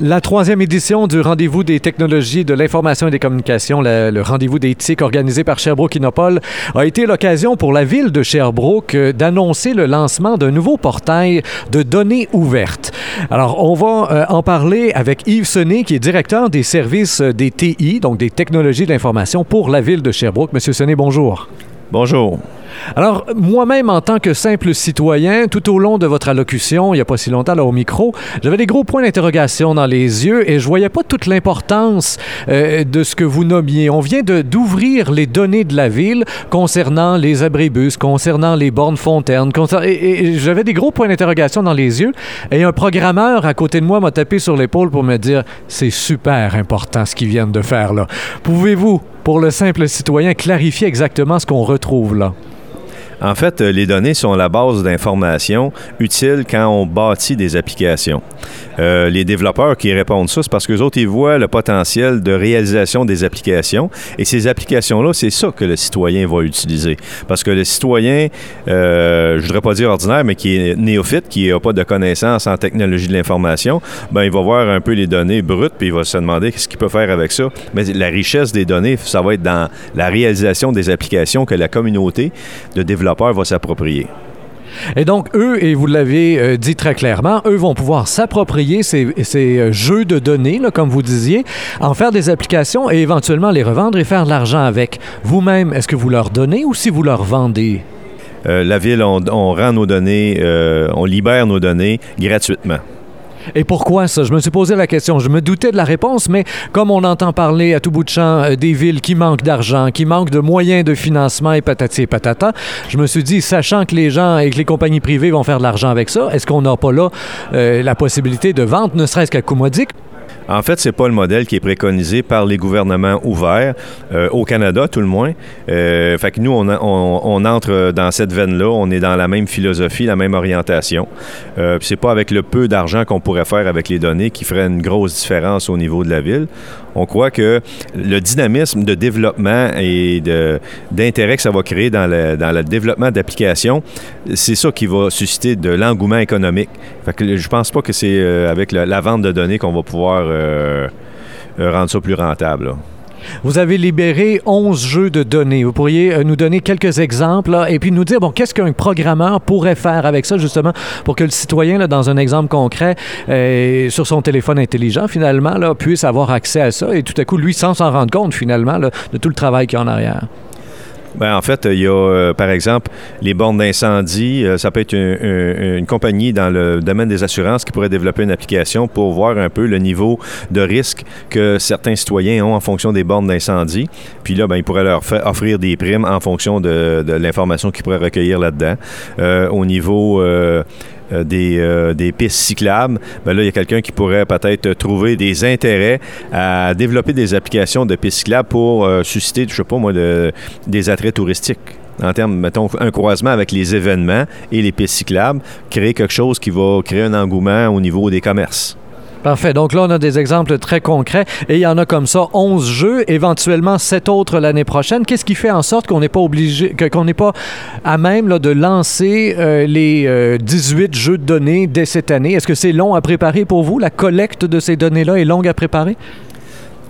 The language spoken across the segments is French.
La troisième édition du Rendez-vous des technologies de l'information et des communications, le, rendez-vous d'éthique organisé par Sherbrooke Innopol, a été l'occasion pour la ville de Sherbrooke euh, d'annoncer le lancement d'un nouveau portail de données ouvertes. Alors, on va euh, en parler avec Yves Sonnet, qui est directeur des services euh, des TI, donc des technologies de l'information pour la ville de Sherbrooke. Monsieur Sonnet, bonjour. Bonjour. Alors, moi-même, en tant que simple citoyen, tout au long de votre allocution, il n'y a pas si longtemps, là, au micro, j'avais des gros points d'interrogation dans les yeux et je voyais pas toute l'importance euh, de ce que vous nommiez. On vient d'ouvrir les données de la ville concernant les abribus, concernant les bornes fontaines, et, j'avais des gros points d'interrogation dans les yeux et un programmeur à côté de moi m'a tapé sur l'épaule pour me dire c'est super important ce qu'ils viennent de faire là. Pouvez-vous, pour le simple citoyen, clarifier exactement ce qu'on retrouve là? En fait, euh, les données sont la base d'informations utiles quand on bâtit des applications. Euh, les développeurs qui répondent ça, c'est parce que les autres, ils voient le potentiel de réalisation des applications. Et ces applications-là, c'est ça que le citoyen va utiliser. Parce que le citoyen, euh, je ne voudrais pas dire ordinaire, mais qui est néophyte, qui n'a pas de connaissances en technologie de l'information, ben, il va voir un peu les données brutes, puis il va se demander qu'est-ce qu'il peut faire avec ça. Mais la richesse des données, ça va être dans la réalisation des applications que la communauté de développeurs va s'approprier. Et donc, eux, et vous l'avez euh, dit très clairement, eux vont pouvoir s'approprier ces, euh, jeux de données, comme vous disiez, en faire des applications et éventuellement les revendre et faire de l'argent avec. Vous-même, est-ce que vous leur donnez ou si vous leur vendez? Euh, la ville, on, rend nos données, on libère nos données gratuitement. Et pourquoi ça? Je me suis posé la question. Je me doutais de la réponse, mais comme on entend parler à tout bout de champ euh, des villes qui manquent d'argent, qui manquent de moyens de financement et patati et patata, je me suis dit, sachant que les gens et que les compagnies privées vont faire de l'argent avec ça, est-ce qu'on n'a pas là euh, la possibilité de vente, ne serait-ce qu'à coût? En fait, c'est pas le modèle qui est préconisé par les gouvernements ouverts, euh, au Canada tout le moins. Euh, fait que nous, on, entre dans cette veine-là, on est dans la même philosophie, la même orientation. Euh, c'est pas avec le peu d'argent qu'on pourrait faire avec les données qui ferait une grosse différence au niveau de la ville. On croit que le dynamisme de développement et d'intérêt que ça va créer dans le, développement d'applications, c'est ça qui va susciter de l'engouement économique. Je pense pas que c'est euh, avec la, vente de données qu'on va pouvoir euh, rendre ça plus rentable. Vous avez libéré 11 jeux de données. Vous pourriez nous donner quelques exemples et puis nous dire, bon, qu'est-ce qu'un programmeur pourrait faire avec ça, justement, pour que le citoyen, dans un exemple concret, sur son téléphone intelligent, finalement, là, puisse avoir accès à ça et tout à coup, lui, sans s'en rendre compte, finalement, de tout le travail qu'il y a en arrière? Bien, en fait, il y a, euh, par exemple, les bornes d'incendie. Euh, ça peut être une, compagnie dans le domaine des assurances qui pourrait développer une application pour voir un peu le niveau de risque que certains citoyens ont en fonction des bornes d'incendie. Puis là, ben, ils pourraient leur offrir des primes en fonction de, l'information qu'ils pourraient recueillir là-dedans. Euh, au niveau euh, euh, des, pistes cyclables, ben là, il y a quelqu'un qui pourrait peut-être trouver des intérêts à développer des applications de pistes cyclables pour euh, susciter, je sais pas moi, des attraits touristiques en termes, mettons, un croisement avec les événements et les pistes cyclables, créer quelque chose qui va créer un engouement au niveau des commerces. Parfait. Donc là, on a des exemples très concrets et il y en a comme ça 11 jeux, éventuellement 7 autres l'année prochaine. Qu'est-ce qui fait en sorte qu'on n'est pas obligé, qu'on n'est pas à même de lancer euh, les 18 euh, jeux de données dès cette année? Est-ce que c'est long à préparer pour vous? La collecte de ces données-là est longue à préparer?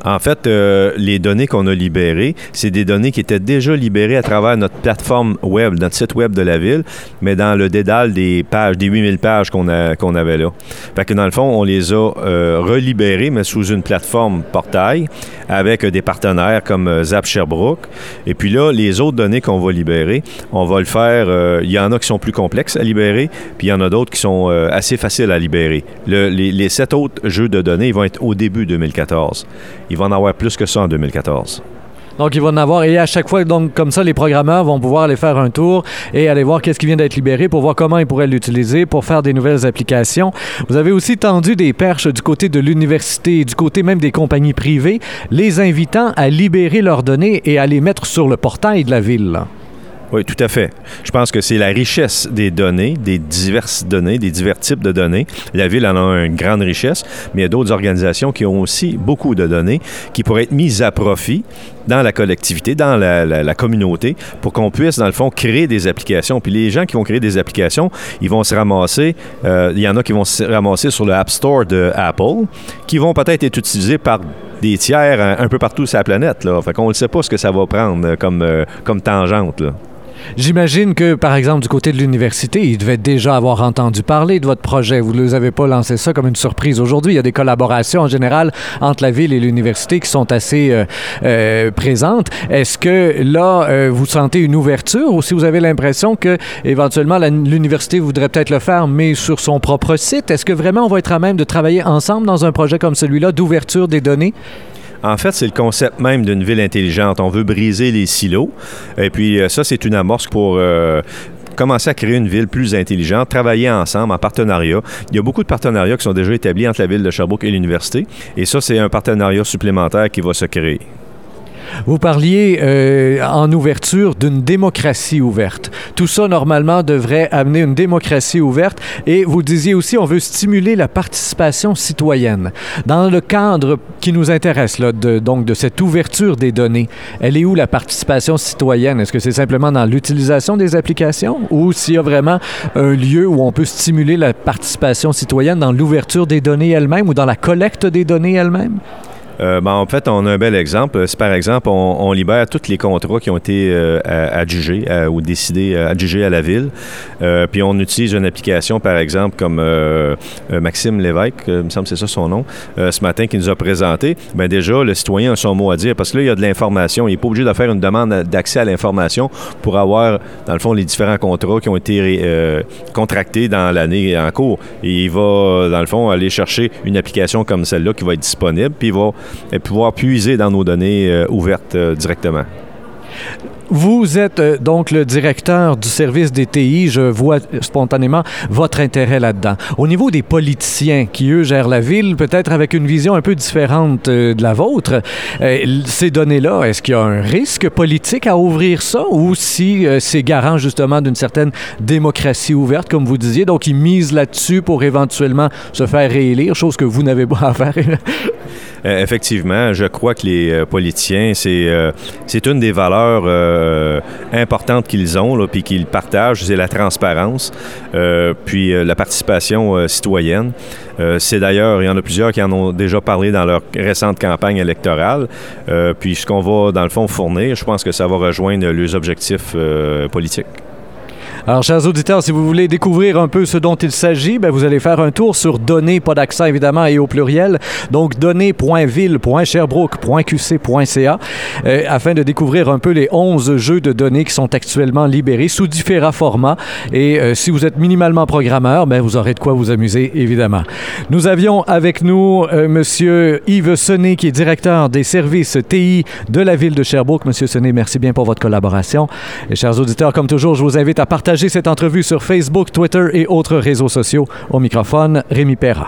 En fait, euh, les données qu'on a libérées, c'est des données qui étaient déjà libérées à travers notre plateforme web, notre site web de la ville, mais dans le dédale des pages, des 8000 pages qu'on avait là. Fait que dans le fond, on les a euh, relibérées, mais sous une plateforme portail avec des partenaires comme euh, Zap Sherbrooke. Et puis là, les autres données qu'on va libérer, on va le faire. Il y en a qui sont plus complexes à libérer, puis il y en a d'autres qui sont assez faciles à libérer. les, les sept autres jeux de données, ils vont être au début 2014 il va en avoir plus que ça en 2014. Donc, il va en avoir. Et à chaque fois, donc, comme ça, les programmeurs vont pouvoir aller faire un tour et aller voir qu'est-ce qui vient d'être libéré pour voir comment ils pourraient l'utiliser pour faire des nouvelles applications. Vous avez aussi tendu des perches du côté de l'université, du côté même des compagnies privées, les invitant à libérer leurs données et à les mettre sur le portail de la ville. Oui, tout à fait. Je pense que c'est la richesse des données, des diverses données, des divers types de données. La ville en a une grande richesse, mais il y a d'autres organisations qui ont aussi beaucoup de données qui pourraient être mises à profit dans la collectivité, dans la, communauté, pour qu'on puisse, dans le fond, créer des applications. Puis les gens qui vont créer des applications, ils vont se ramasser, euh, il y en a qui vont se ramasser sur le App Store de Apple, qui vont peut-être être utilisés par des tiers un, peu partout sur la planète. Là. Fait qu'on ne sait pas ce que ça va prendre comme, euh, comme tangente. Là. J'imagine que, par exemple, du côté de l'université, ils devaient déjà avoir entendu parler de votre projet. Vous ne les avez pas lancé ça comme une surprise aujourd'hui. Il y a des collaborations en général entre la ville et l'université qui sont assez euh, euh, présentes. Est-ce que là, euh, vous sentez une ouverture ou si vous avez l'impression que éventuellement l'université voudrait peut-être le faire, mais sur son propre site? Est-ce que vraiment on va être à même de travailler ensemble dans un projet comme celui-là d'ouverture des données? En fait, c'est le concept même d'une ville intelligente. On veut briser les silos. Et puis, euh, ça, c'est une amorce pour euh, commencer à créer une ville plus intelligente, travailler ensemble en partenariat. Il y a beaucoup de partenariats qui sont déjà établis entre la ville de Sherbrooke et l'université. Et ça, c'est un partenariat supplémentaire qui va se créer. Vous parliez euh, en ouverture d'une démocratie ouverte. Tout ça, normalement, devrait amener une démocratie ouverte. Et vous disiez aussi, on veut stimuler la participation citoyenne. Dans le cadre qui nous intéresse, là, donc de cette ouverture des données, elle est où la participation citoyenne? Est-ce que c'est simplement dans l'utilisation des applications ou s'il y a vraiment un lieu où on peut stimuler la participation citoyenne dans l'ouverture des données elles-mêmes ou dans la collecte des données elles-mêmes? Euh, ben, en fait, on a un bel exemple. C'est par exemple, on, libère tous les contrats qui ont été euh, adjugés ou décidés, adjugés à la ville. Euh, puis on utilise une application, par exemple, comme Maxime Lévesque, il me semble que c'est ça son nom, ce matin, qui nous a présenté. Ben déjà, le citoyen a son mot à dire parce que là, il y a de l'information. Il n'est pas obligé de faire une demande d'accès à l'information pour avoir, dans le fond, les différents contrats qui ont été contractés dans l'année en cours. Et il va, dans le fond, aller chercher une application comme celle-là qui va être disponible, puis il va et pouvoir puiser dans nos données euh, ouvertes euh, directement. Vous êtes euh, donc le directeur du service des TI. Je vois spontanément votre intérêt là-dedans. Au niveau des politiciens qui, eux, gèrent la ville, peut-être avec une vision un peu différente de la vôtre, ces données-là, est-ce qu'il y a un risque politique à ouvrir ça ou si c'est garant justement d'une certaine démocratie ouverte, comme vous disiez, donc ils misent là-dessus pour éventuellement se faire réélire, chose que vous n'avez pas à faire? Euh, effectivement, je crois que les euh, politiciens, c'est euh, c'est une des valeurs importantes qu'ils ont, puis qu'ils partagent, c'est la transparence, puis la participation citoyenne. c'est d'ailleurs, il y en a plusieurs qui en ont déjà parlé dans leur récente campagne électorale. puis ce qu'on va, dans le fond, fournir, je pense que ça va rejoindre les objectifs politiques. Alors, chers auditeurs, si vous voulez découvrir un peu ce dont il s'agit, ben, vous allez faire un tour sur données, pas d'accent évidemment, et au pluriel. Donc, données.ville.sherbrooke.qc.ca euh, afin de découvrir un peu les 11 jeux de données qui sont actuellement libérés sous différents formats. Et euh, si vous êtes minimalement programmeur, ben, vous aurez de quoi vous amuser, évidemment. Nous avions avec nous euh, Monsieur Yves Sonnet, qui est directeur des services TI de la ville de Sherbrooke. Monsieur Sonnet, merci bien pour votre collaboration. Et chers auditeurs, comme toujours, je vous invite à partager cette entrevue sur Facebook, Twitter et autres réseaux sociaux. Au microphone, Rémi Perra.